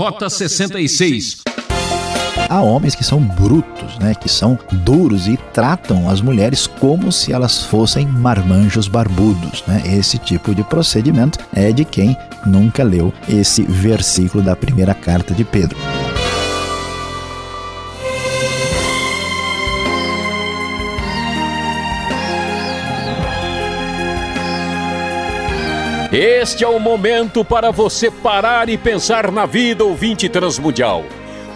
Rota 66. Há homens que são brutos, né, que são duros e tratam as mulheres como se elas fossem marmanjos barbudos, né? Esse tipo de procedimento é de quem nunca leu esse versículo da primeira carta de Pedro. Este é o momento para você parar e pensar na vida ouvinte transmundial.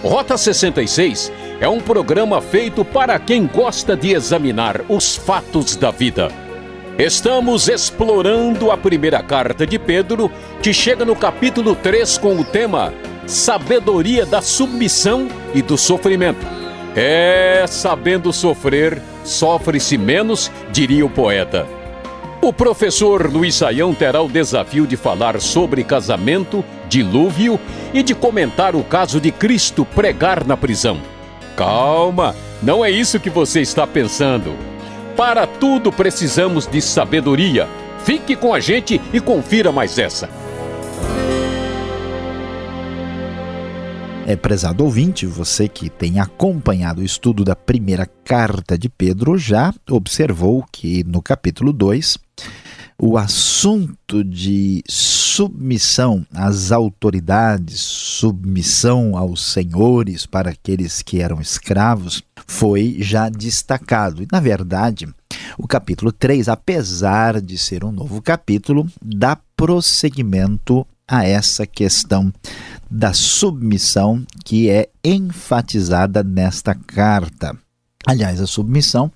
Rota 66 é um programa feito para quem gosta de examinar os fatos da vida. Estamos explorando a primeira carta de Pedro, que chega no capítulo 3 com o tema Sabedoria da submissão e do sofrimento. É, sabendo sofrer, sofre-se menos, diria o poeta. O professor Luiz Saião terá o desafio de falar sobre casamento, dilúvio e de comentar o caso de Cristo pregar na prisão. Calma, não é isso que você está pensando. Para tudo precisamos de sabedoria. Fique com a gente e confira mais essa. É, prezado ouvinte, você que tem acompanhado o estudo da primeira carta de Pedro já observou que no capítulo 2 o assunto de submissão às autoridades, submissão aos senhores para aqueles que eram escravos, foi já destacado. E, na verdade, o capítulo 3, apesar de ser um novo capítulo, dá prosseguimento a essa questão da submissão que é enfatizada nesta carta. Aliás, a submissão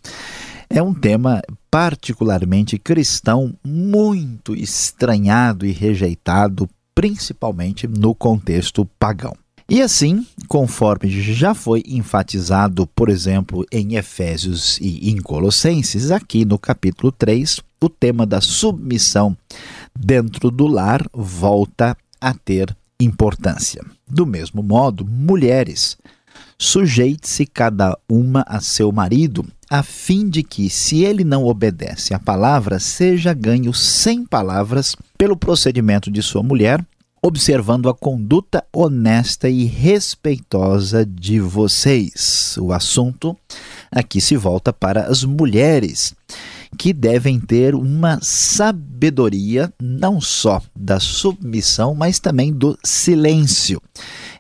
é um tema particularmente cristão, muito estranhado e rejeitado, principalmente no contexto pagão. E assim, conforme já foi enfatizado, por exemplo, em Efésios e em Colossenses, aqui no capítulo 3, o tema da submissão dentro do lar volta a ter importância. Do mesmo modo, mulheres, sujeite-se cada uma a seu marido a fim de que, se ele não obedece à palavra, seja ganho sem palavras pelo procedimento de sua mulher, observando a conduta honesta e respeitosa de vocês. O assunto aqui se volta para as mulheres, que devem ter uma sabedoria não só da submissão, mas também do silêncio.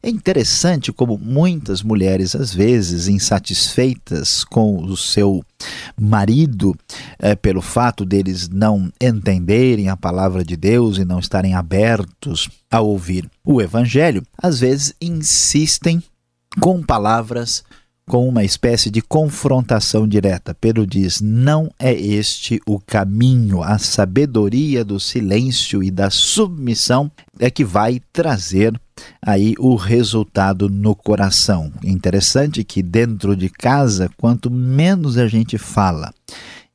É interessante como muitas mulheres, às vezes, insatisfeitas com o seu marido, é, pelo fato deles não entenderem a palavra de Deus e não estarem abertos a ouvir o Evangelho, às vezes insistem com palavras com uma espécie de confrontação direta. Pedro diz: não é este o caminho. A sabedoria do silêncio e da submissão é que vai trazer aí o resultado no coração. Interessante que dentro de casa, quanto menos a gente fala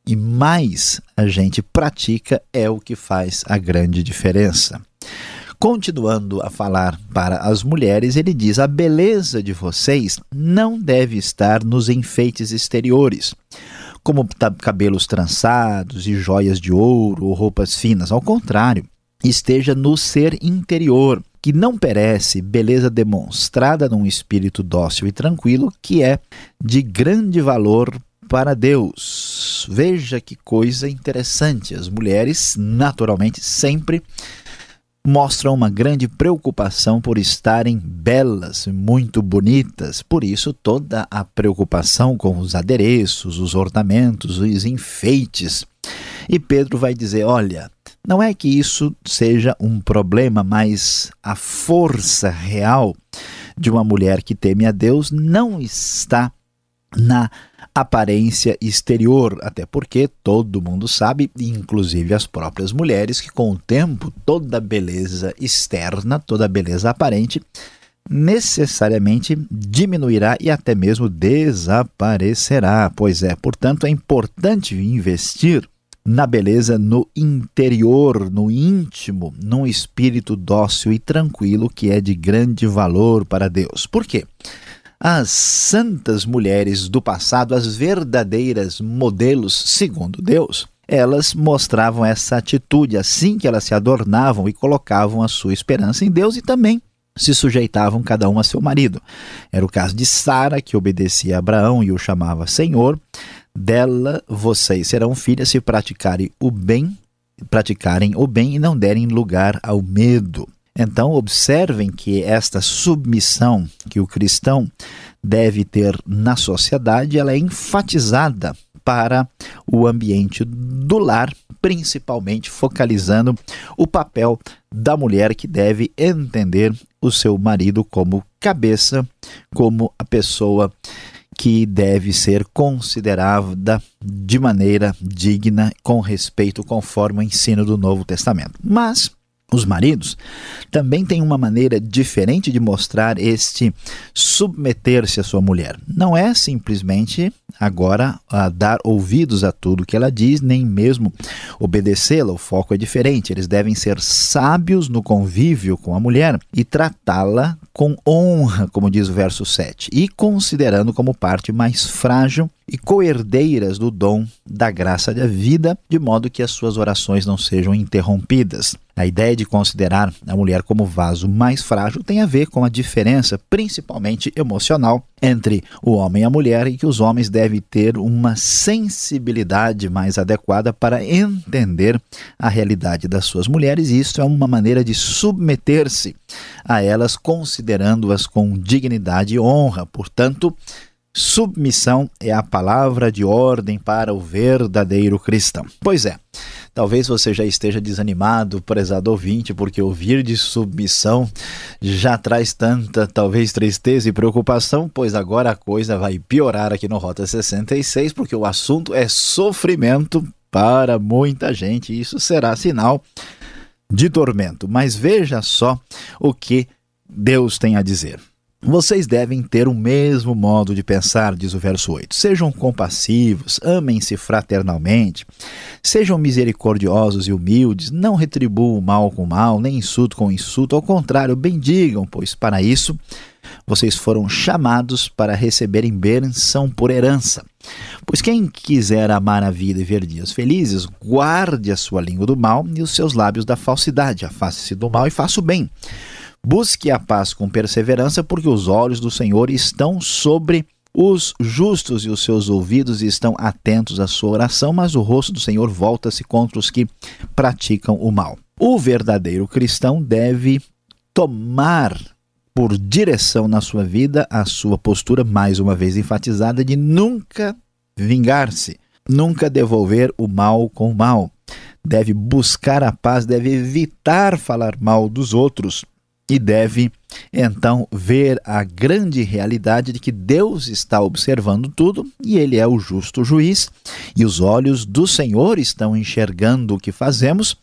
e mais a gente pratica, é o que faz a grande diferença. Continuando a falar para as mulheres, ele diz: A beleza de vocês não deve estar nos enfeites exteriores, como cabelos trançados e joias de ouro ou roupas finas. Ao contrário, esteja no ser interior, que não perece, beleza demonstrada num espírito dócil e tranquilo, que é de grande valor para Deus. Veja que coisa interessante. As mulheres, naturalmente, sempre mostram uma grande preocupação por estarem belas, muito bonitas. Por isso, toda a preocupação com os adereços, os ornamentos, os enfeites. E Pedro vai dizer: olha, não é que isso seja um problema, mas a força real de uma mulher que teme a Deus não está na aparência exterior, até porque todo mundo sabe, inclusive as próprias mulheres, que com o tempo toda beleza externa, toda beleza aparente, necessariamente diminuirá e até mesmo desaparecerá. Pois é, portanto, é importante investir na beleza no interior, no íntimo, num espírito dócil e tranquilo que é de grande valor para Deus. Por quê? As santas mulheres do passado, as verdadeiras modelos segundo Deus, elas mostravam essa atitude assim que elas se adornavam e colocavam a sua esperança em Deus e também se sujeitavam cada um a seu marido. Era o caso de Sara, que obedecia a Abraão e o chamava Senhor. Dela vocês serão filhas se praticarem o bem, praticarem o bem e não derem lugar ao medo. Então, observem que esta submissão que o cristão deve ter na sociedade, ela é enfatizada para o ambiente do lar, principalmente focalizando o papel da mulher que deve entender o seu marido como cabeça, como a pessoa que deve ser considerada de maneira digna, com respeito, conforme o ensino do Novo Testamento. Mas os maridos também têm uma maneira diferente de mostrar este submeter-se à sua mulher. Não é simplesmente agora dar ouvidos a tudo que ela diz, nem mesmo obedecê-la. O foco é diferente. Eles devem ser sábios no convívio com a mulher e tratá-la com honra, como diz o verso 7, e considerando como parte mais frágil e coerdeiras do dom da graça da vida, de modo que as suas orações não sejam interrompidas. A ideia de considerar a mulher como vaso mais frágil tem a ver com a diferença, principalmente emocional, entre o homem e a mulher e que os homens devem ter uma sensibilidade mais adequada para entender a realidade das suas mulheres, e isso é uma maneira de submeter-se a elas, considerando-as com dignidade e honra. Portanto, submissão é a palavra de ordem para o verdadeiro cristão. Pois é. Talvez você já esteja desanimado, prezado ouvinte, porque ouvir de submissão já traz tanta, talvez, tristeza e preocupação, pois agora a coisa vai piorar aqui no Rota 66, porque o assunto é sofrimento para muita gente. E isso será sinal de tormento. Mas veja só o que Deus tem a dizer. Vocês devem ter o mesmo modo de pensar, diz o verso 8. Sejam compassivos, amem-se fraternalmente, sejam misericordiosos e humildes, não retribuam mal com mal, nem insulto com insulto, ao contrário, bendigam, pois para isso vocês foram chamados para receberem bênção por herança. Pois quem quiser amar a vida e ver dias felizes, guarde a sua língua do mal e os seus lábios da falsidade, afaste-se do mal e faça o bem Busque a paz com perseverança, porque os olhos do Senhor estão sobre os justos e os seus ouvidos estão atentos à sua oração, mas o rosto do Senhor volta-se contra os que praticam o mal. O verdadeiro cristão deve tomar por direção na sua vida a sua postura, mais uma vez enfatizada, de nunca vingar-se, nunca devolver o mal com o mal. Deve buscar a paz, deve evitar falar mal dos outros e deve então ver a grande realidade de que Deus está observando tudo e Ele é o justo juiz, e os olhos do Senhor estão enxergando o que fazemos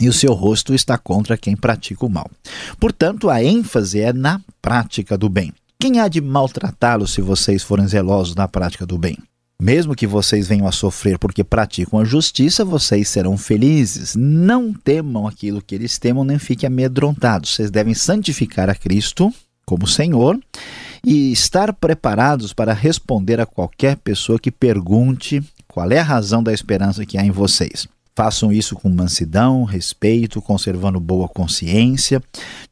e o seu rosto está contra quem pratica o mal. Portanto, a ênfase é na prática do bem. Quem há de maltratá-los se vocês forem zelosos na prática do bem? Mesmo que vocês venham a sofrer porque praticam a justiça, vocês serão felizes. Não temam aquilo que eles temam, nem fiquem amedrontados. Vocês devem santificar a Cristo como Senhor e estar preparados para responder a qualquer pessoa que pergunte qual é a razão da esperança que há em vocês. Façam isso com mansidão, respeito, conservando boa consciência,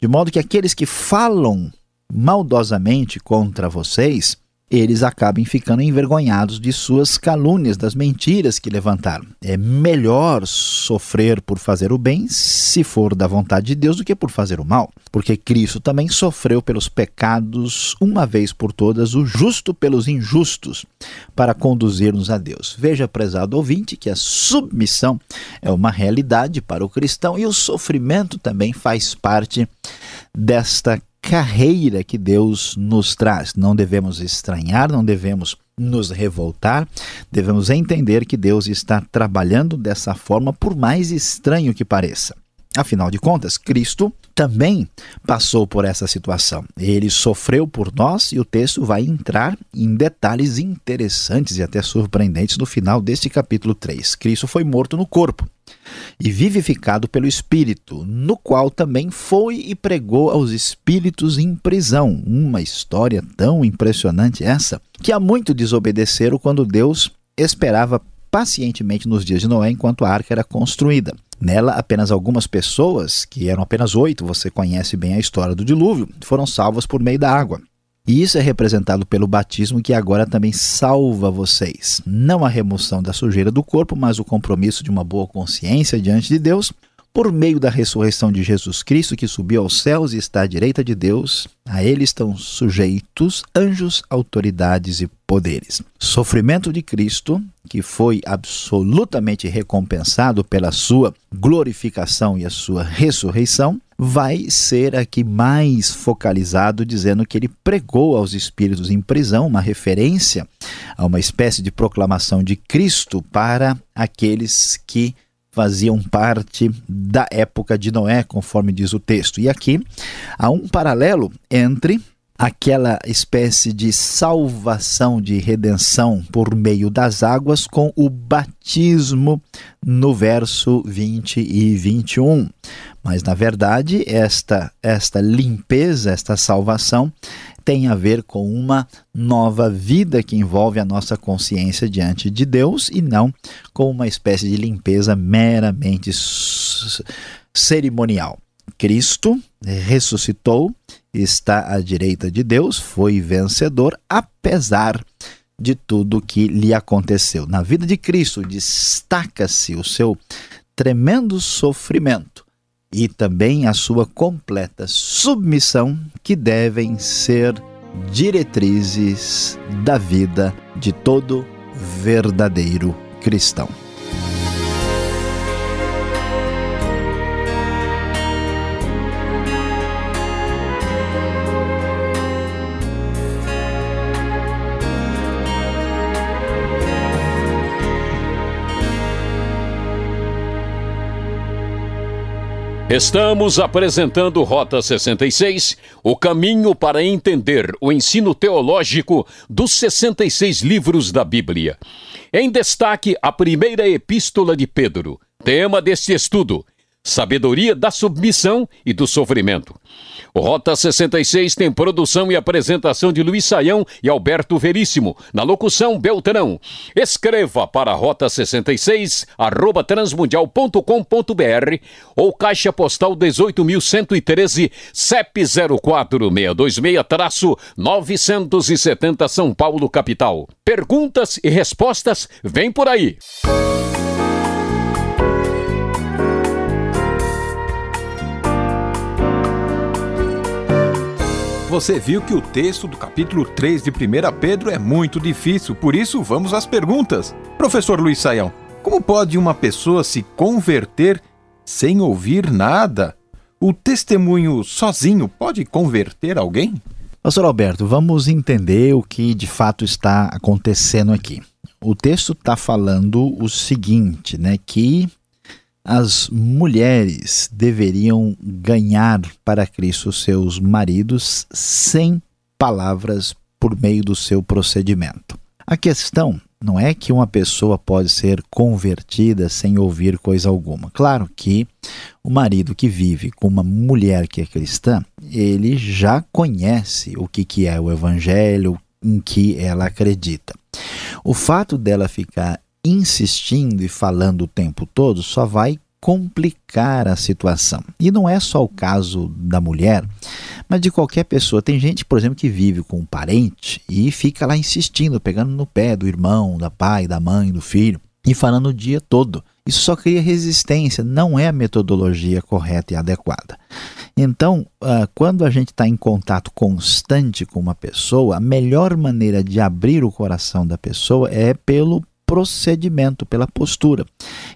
de modo que aqueles que falam maldosamente contra vocês eles acabem ficando envergonhados de suas calúnias, das mentiras que levantaram. É melhor sofrer por fazer o bem, se for da vontade de Deus, do que por fazer o mal, porque Cristo também sofreu pelos pecados uma vez por todas, o justo pelos injustos, para conduzir-nos a Deus. Veja, prezado ouvinte, que a submissão é uma realidade para o cristão e o sofrimento também faz parte desta carreira que Deus nos traz. Não devemos estranhar, não devemos nos revoltar, devemos entender que Deus está trabalhando dessa forma, por mais estranho que pareça. Afinal de contas, Cristo também passou por essa situação. Ele sofreu por nós e o texto vai entrar em detalhes interessantes e até surpreendentes no final deste capítulo 3. Cristo foi morto no corpo e vivificado pelo Espírito, no qual também foi e pregou aos espíritos em prisão. Uma história tão impressionante essa, que há muito desobedeceram quando Deus esperava pacientemente nos dias de Noé enquanto a arca era construída. Nela, apenas algumas pessoas, que eram apenas oito, você conhece bem a história do dilúvio, foram salvas por meio da água. E isso é representado pelo batismo que agora também salva vocês. Não a remoção da sujeira do corpo, mas o compromisso de uma boa consciência diante de Deus, por meio da ressurreição de Jesus Cristo, que subiu aos céus e está à direita de Deus, a ele estão sujeitos anjos, autoridades e poderes. Sofrimento de Cristo, que foi absolutamente recompensado pela sua glorificação e a sua ressurreição, vai ser aqui mais focalizado, dizendo que ele pregou aos espíritos em prisão, uma referência a uma espécie de proclamação de Cristo para aqueles que faziam parte da época de Noé, conforme diz o texto. E aqui há um paralelo entre aquela espécie de salvação, de redenção por meio das águas com o batismo no verso 20 e 21. Mas na verdade, esta esta limpeza, esta salvação tem a ver com uma nova vida que envolve a nossa consciência diante de Deus e não com uma espécie de limpeza meramente cerimonial. Cristo ressuscitou, está à direita de Deus, foi vencedor, apesar de tudo que lhe aconteceu. Na vida de Cristo destaca-se o seu tremendo sofrimento e também a sua completa submissão, que devem ser diretrizes da vida de todo verdadeiro cristão. Estamos apresentando Rota 66, o caminho para entender o ensino teológico dos 66 livros da Bíblia. Em destaque, a primeira epístola de Pedro. Tema deste estudo: sabedoria da submissão e do sofrimento. O Rota 66 tem produção e apresentação de Luiz Saião e Alberto Veríssimo, na locução Beltrão. Escreva para Rota 66, arroba transmundial.com.br ou Caixa Postal 18.113, CEP 04626-970 São Paulo, capital. Perguntas e respostas, vem por aí. Você viu que o texto do capítulo 3 de 1 Pedro é muito difícil, por isso vamos às perguntas. Professor Luiz Saião, como pode uma pessoa se converter sem ouvir nada? O testemunho sozinho pode converter alguém? Pastor Alberto, vamos entender o que de fato está acontecendo aqui. O texto está falando o seguinte, né? Que as mulheres deveriam ganhar para Cristo seus maridos sem palavras por meio do seu procedimento. A questão não é que uma pessoa pode ser convertida sem ouvir coisa alguma. Claro que o marido que vive com uma mulher que é cristã, ele já conhece o que, que é o evangelho, em que ela acredita. O fato dela ficar insistindo e falando o tempo todo só vai complicar a situação. E não é só o caso da mulher, mas de qualquer pessoa. Tem gente, por exemplo, que vive com um parente e fica lá insistindo, pegando no pé do irmão, da pai, da mãe, do filho e falando o dia todo. Isso só cria resistência, não é a metodologia correta e adequada. Então, uh, quando a gente está em contato constante com uma pessoa, a melhor maneira de abrir o coração da pessoa é pelo procedimento, pela postura.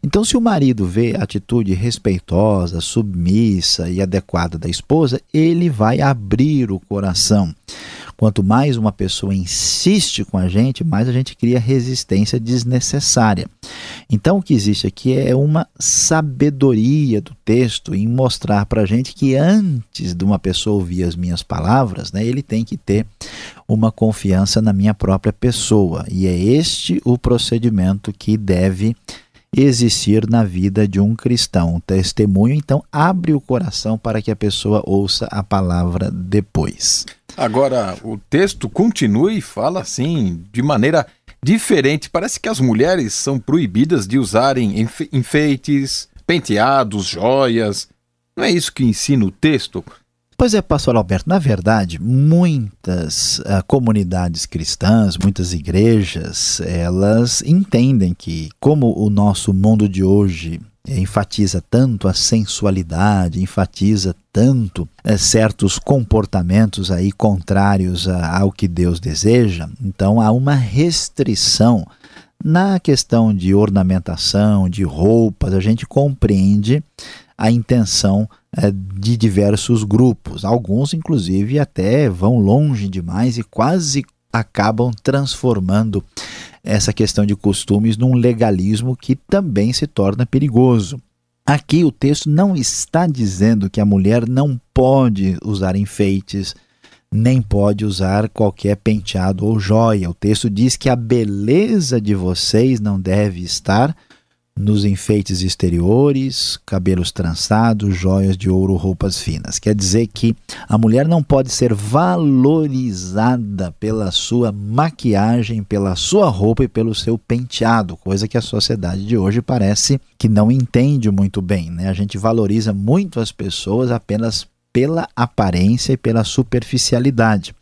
Então, se o marido vê a atitude respeitosa, submissa e adequada da esposa, ele vai abrir o coração. Quanto mais uma pessoa insiste com a gente, mais a gente cria resistência desnecessária. Então, o que existe aqui é uma sabedoria do texto em mostrar para a gente que antes de uma pessoa ouvir as minhas palavras, né, ele tem que ter uma confiança na minha própria pessoa. E é este o procedimento que deve existir na vida de um cristão. O testemunho, então, abre o coração para que a pessoa ouça a palavra depois. Agora, o texto continua e fala assim, de maneira diferente. Parece que as mulheres são proibidas de usarem enfe enfeites, penteados, joias. Não é isso que ensina o texto? Pois é, pastor Alberto, na verdade, muitas uh, comunidades cristãs, muitas igrejas, elas entendem que, como o nosso mundo de hoje enfatiza tanto a sensualidade, enfatiza tanto é, certos comportamentos aí contrários a, ao que Deus deseja, então há uma restrição na questão de ornamentação, de roupas, a gente compreende a intenção de diversos grupos. Alguns, inclusive, até vão longe demais e quase acabam transformando essa questão de costumes num legalismo que também se torna perigoso. Aqui o texto não está dizendo que a mulher não pode usar enfeites, nem pode usar qualquer penteado ou joia. O texto diz que a beleza de vocês não deve estar nos enfeites exteriores, cabelos trançados, joias de ouro, roupas finas. Quer dizer que a mulher não pode ser valorizada pela sua maquiagem, pela sua roupa e pelo seu penteado, coisa que a sociedade de hoje parece que não entende muito bem. Né? A gente valoriza muito as pessoas apenas pela aparência e pela superficialidade.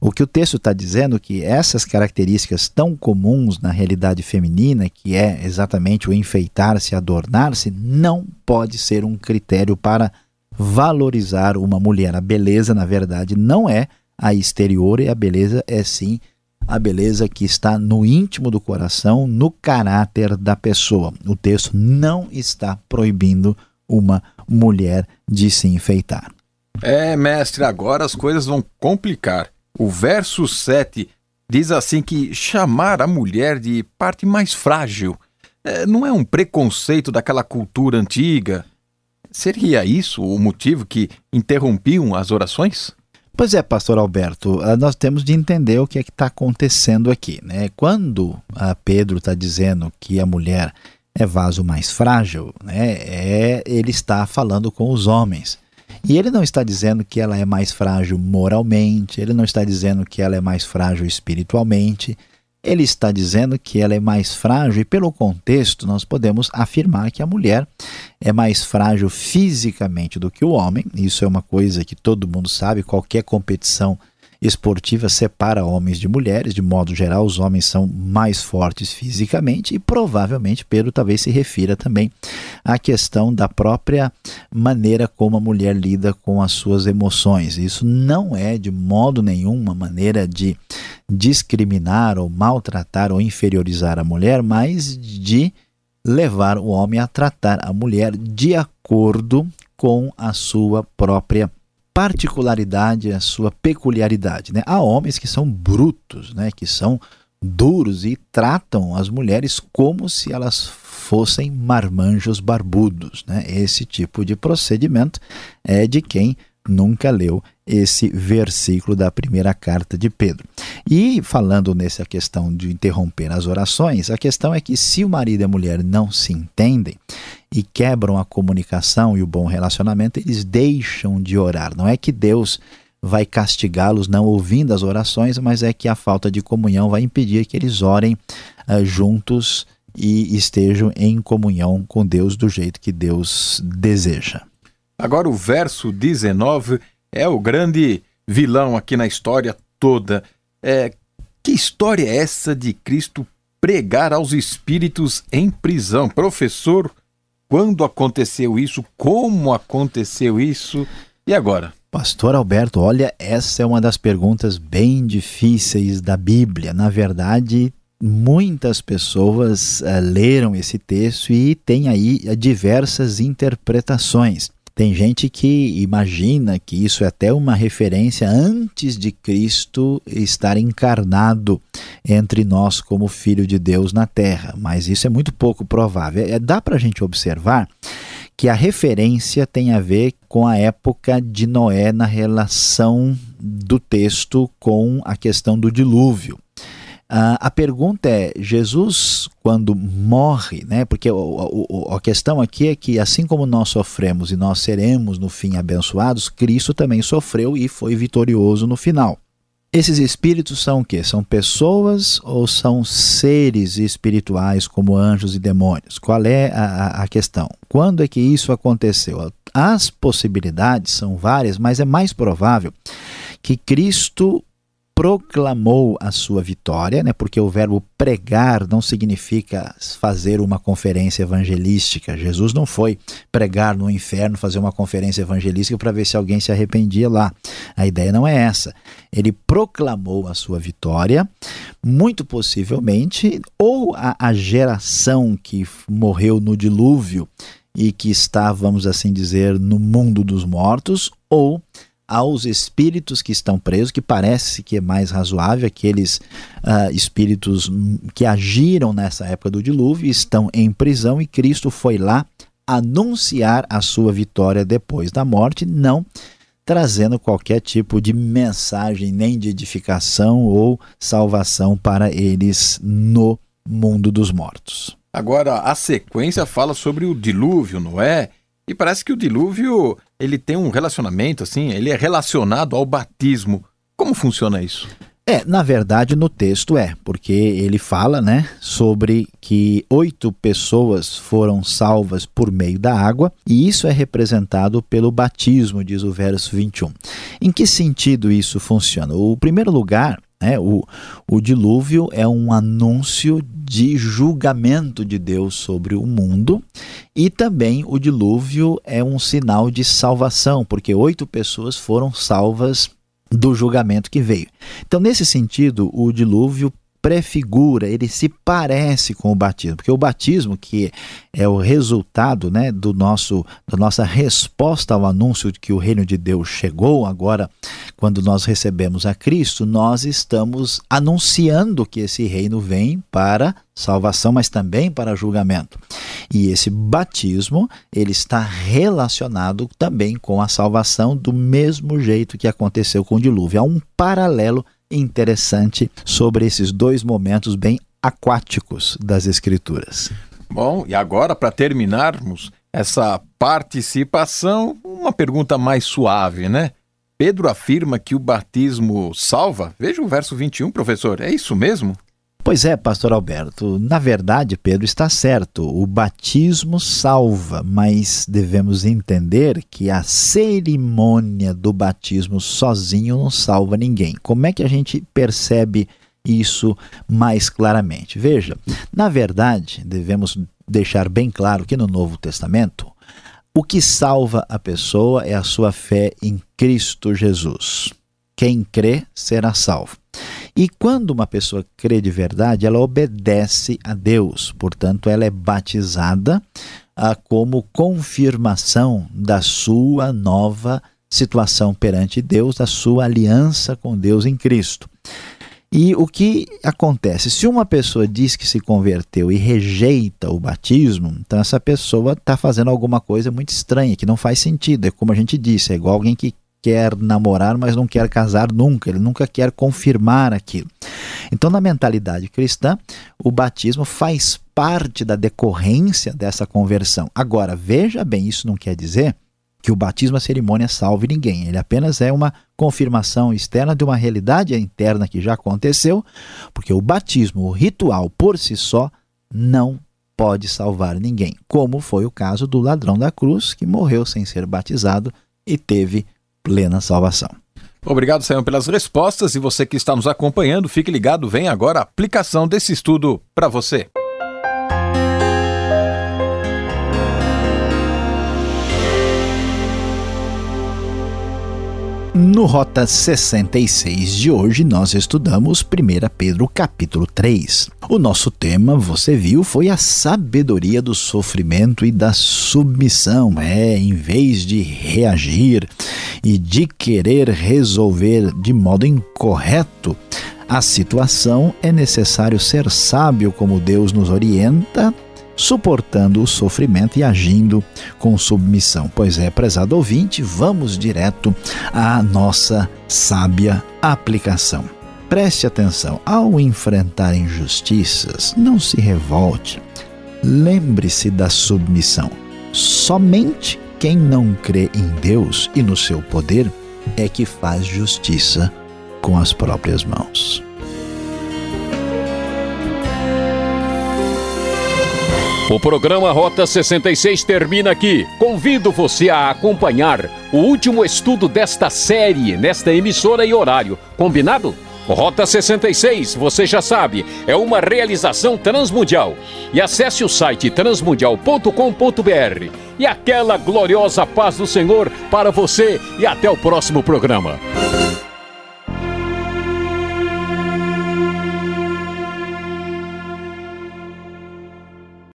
O que o texto está dizendo é que essas características tão comuns na realidade feminina, que é exatamente o enfeitar-se, adornar-se, não pode ser um critério para valorizar uma mulher. A beleza, na verdade, não é a exterior e a beleza é sim a beleza que está no íntimo do coração, no caráter da pessoa. O texto não está proibindo uma mulher de se enfeitar. É, mestre, agora as coisas vão complicar. O verso 7 diz assim que chamar a mulher de parte mais frágil é, não é um preconceito daquela cultura antiga. Seria isso o motivo que interrompiam as orações? Pois é, pastor Alberto, ah, nós temos de entender o que é que está acontecendo aqui. Né? Quando ah, Pedro está dizendo que a mulher é vaso mais frágil, né, é, ele está falando com os homens. E ele não está dizendo que ela é mais frágil moralmente, ele não está dizendo que ela é mais frágil espiritualmente, ele está dizendo que ela é mais frágil, e pelo contexto, nós podemos afirmar que a mulher é mais frágil fisicamente do que o homem. Isso é uma coisa que todo mundo sabe, qualquer competição esportiva separa homens de mulheres, de modo geral, os homens são mais fortes fisicamente e provavelmente Pedro talvez se refira também à questão da própria maneira como a mulher lida com as suas emoções. Isso não é de modo nenhum uma maneira de discriminar ou maltratar ou inferiorizar a mulher, mas de levar o homem a tratar a mulher de acordo com a sua própria particularidade, a sua peculiaridade. Né? Há homens que são brutos, né? que são duros e tratam as mulheres como se elas fossem marmanjos barbudos. Né? Esse tipo de procedimento é de quem nunca leu esse versículo da primeira carta de Pedro. E falando nessa questão de interromper as orações, a questão é que se o marido e a mulher não se entendem e quebram a comunicação e o bom relacionamento, eles deixam de orar. Não é que Deus vai castigá-los não ouvindo as orações, mas é que a falta de comunhão vai impedir que eles orem uh, juntos e estejam em comunhão com Deus do jeito que Deus deseja. Agora, o verso 19 é o grande vilão aqui na história toda. É, que história é essa de Cristo pregar aos espíritos em prisão? Professor, quando aconteceu isso? Como aconteceu isso? E agora? Pastor Alberto, olha, essa é uma das perguntas bem difíceis da Bíblia. Na verdade, muitas pessoas uh, leram esse texto e tem aí diversas interpretações. Tem gente que imagina que isso é até uma referência antes de Cristo estar encarnado entre nós como Filho de Deus na Terra, mas isso é muito pouco provável. É, dá para a gente observar que a referência tem a ver com a época de Noé na relação do texto com a questão do dilúvio. Uh, a pergunta é: Jesus, quando morre, né? Porque o, o, a questão aqui é que, assim como nós sofremos e nós seremos no fim abençoados, Cristo também sofreu e foi vitorioso no final. Esses espíritos são o quê? São pessoas ou são seres espirituais como anjos e demônios? Qual é a, a questão? Quando é que isso aconteceu? As possibilidades são várias, mas é mais provável que Cristo proclamou a sua vitória, né? porque o verbo pregar não significa fazer uma conferência evangelística. Jesus não foi pregar no inferno, fazer uma conferência evangelística para ver se alguém se arrependia lá. A ideia não é essa. Ele proclamou a sua vitória, muito possivelmente, ou a, a geração que morreu no dilúvio e que está, vamos assim dizer, no mundo dos mortos, ou aos espíritos que estão presos, que parece que é mais razoável, aqueles uh, espíritos que agiram nessa época do dilúvio estão em prisão e Cristo foi lá anunciar a sua vitória depois da morte, não trazendo qualquer tipo de mensagem, nem de edificação ou salvação para eles no mundo dos mortos. Agora, a sequência fala sobre o dilúvio, Noé, e parece que o dilúvio ele tem um relacionamento assim, ele é relacionado ao batismo. Como funciona isso? É, na verdade, no texto é, porque ele fala, né, sobre que oito pessoas foram salvas por meio da água, e isso é representado pelo batismo, diz o verso 21. Em que sentido isso funciona? O primeiro lugar, né, o, o dilúvio é um anúncio de julgamento de Deus sobre o mundo, e também o dilúvio é um sinal de salvação, porque oito pessoas foram salvas do julgamento que veio. Então, nesse sentido, o dilúvio prefigura, ele se parece com o batismo, porque o batismo que é o resultado, né, do nosso da nossa resposta ao anúncio de que o reino de Deus chegou, agora quando nós recebemos a Cristo, nós estamos anunciando que esse reino vem para salvação, mas também para julgamento. E esse batismo, ele está relacionado também com a salvação do mesmo jeito que aconteceu com o dilúvio. Há um paralelo interessante sobre esses dois momentos bem aquáticos das Escrituras. Bom, e agora, para terminarmos essa participação, uma pergunta mais suave, né? Pedro afirma que o batismo salva? Veja o verso 21, professor, é isso mesmo? Pois é, pastor Alberto. Na verdade, Pedro está certo. O batismo salva, mas devemos entender que a cerimônia do batismo sozinho não salva ninguém. Como é que a gente percebe isso mais claramente? Veja, na verdade, devemos deixar bem claro que no Novo Testamento, o que salva a pessoa é a sua fé em Cristo Jesus. Quem crê será salvo. E quando uma pessoa crê de verdade, ela obedece a Deus, portanto, ela é batizada ah, como confirmação da sua nova situação perante Deus, da sua aliança com Deus em Cristo. E o que acontece? Se uma pessoa diz que se converteu e rejeita o batismo, então essa pessoa está fazendo alguma coisa muito estranha, que não faz sentido. É como a gente disse, é igual alguém que quer namorar, mas não quer casar nunca, ele nunca quer confirmar aquilo. Então, na mentalidade cristã, o batismo faz parte da decorrência dessa conversão. Agora, veja bem, isso não quer dizer que o batismo, a cerimônia, salve ninguém. Ele apenas é uma confirmação externa de uma realidade interna que já aconteceu, porque o batismo, o ritual por si só, não pode salvar ninguém, como foi o caso do ladrão da cruz, que morreu sem ser batizado e teve plena salvação. Obrigado, Sayão, pelas respostas. E você que está nos acompanhando, fique ligado, vem agora a aplicação desse estudo para você. No Rota 66 de hoje, nós estudamos 1 Pedro capítulo 3. O nosso tema, você viu, foi a sabedoria do sofrimento e da submissão. É, em vez de reagir e de querer resolver de modo incorreto a situação, é necessário ser sábio como Deus nos orienta suportando o sofrimento e agindo com submissão. Pois é, prezado ouvinte, vamos direto à nossa sábia aplicação. Preste atenção, ao enfrentar injustiças, não se revolte. Lembre-se da submissão. Somente quem não crê em Deus e no seu poder é que faz justiça com as próprias mãos. O programa Rota 66 termina aqui. Convido você a acompanhar o último estudo desta série nesta emissora e horário. Combinado? Rota 66, você já sabe, é uma realização transmundial. E acesse o site transmundial.com.br. E aquela gloriosa paz do Senhor para você e até o próximo programa.